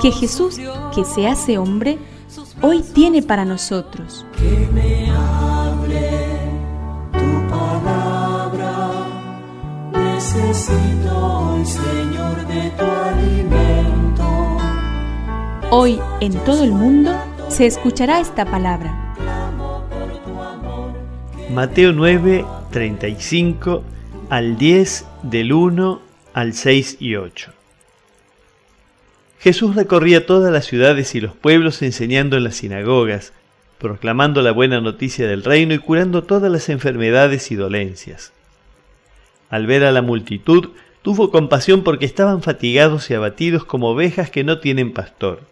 que Jesús, que se hace hombre, hoy tiene para nosotros. Que me hable tu palabra, necesito hoy, Señor, de tu alimento. Hoy en todo el mundo se escuchará esta palabra. Mateo 9, 35 al 10 del 1 al 6 y 8. Jesús recorría todas las ciudades y los pueblos enseñando en las sinagogas, proclamando la buena noticia del reino y curando todas las enfermedades y dolencias. Al ver a la multitud, tuvo compasión porque estaban fatigados y abatidos como ovejas que no tienen pastor.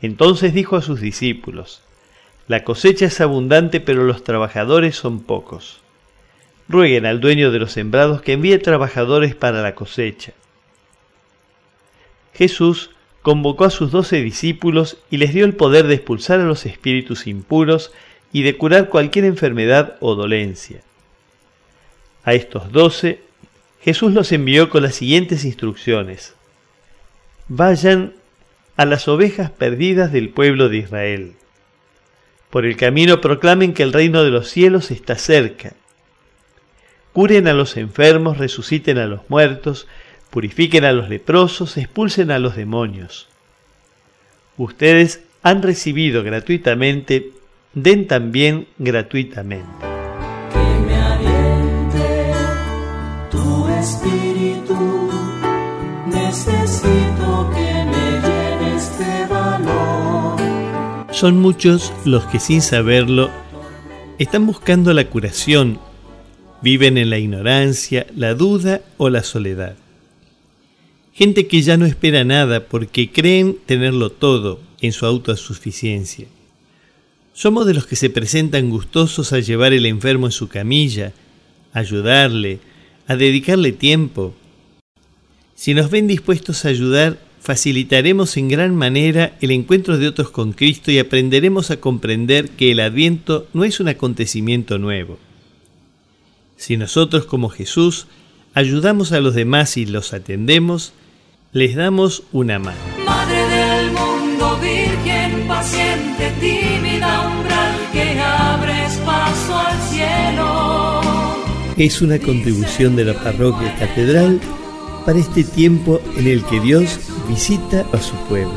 Entonces dijo a sus discípulos, La cosecha es abundante, pero los trabajadores son pocos rueguen al dueño de los sembrados que envíe trabajadores para la cosecha. Jesús convocó a sus doce discípulos y les dio el poder de expulsar a los espíritus impuros y de curar cualquier enfermedad o dolencia. A estos doce Jesús los envió con las siguientes instrucciones. Vayan a las ovejas perdidas del pueblo de Israel. Por el camino proclamen que el reino de los cielos está cerca Curen a los enfermos, resuciten a los muertos, purifiquen a los leprosos, expulsen a los demonios. Ustedes han recibido gratuitamente, den también gratuitamente. Que me aliente tu espíritu, necesito que me llene este valor. Son muchos los que sin saberlo están buscando la curación Viven en la ignorancia, la duda o la soledad. Gente que ya no espera nada porque creen tenerlo todo en su autosuficiencia. Somos de los que se presentan gustosos a llevar el enfermo en su camilla, a ayudarle, a dedicarle tiempo. Si nos ven dispuestos a ayudar, facilitaremos en gran manera el encuentro de otros con Cristo y aprenderemos a comprender que el adviento no es un acontecimiento nuevo. Si nosotros como Jesús ayudamos a los demás y los atendemos, les damos una mano. Madre del mundo, virgen, paciente, tímida, umbral, que abres paso al cielo. Es una contribución de la parroquia catedral para este tiempo en el que Dios visita a su pueblo.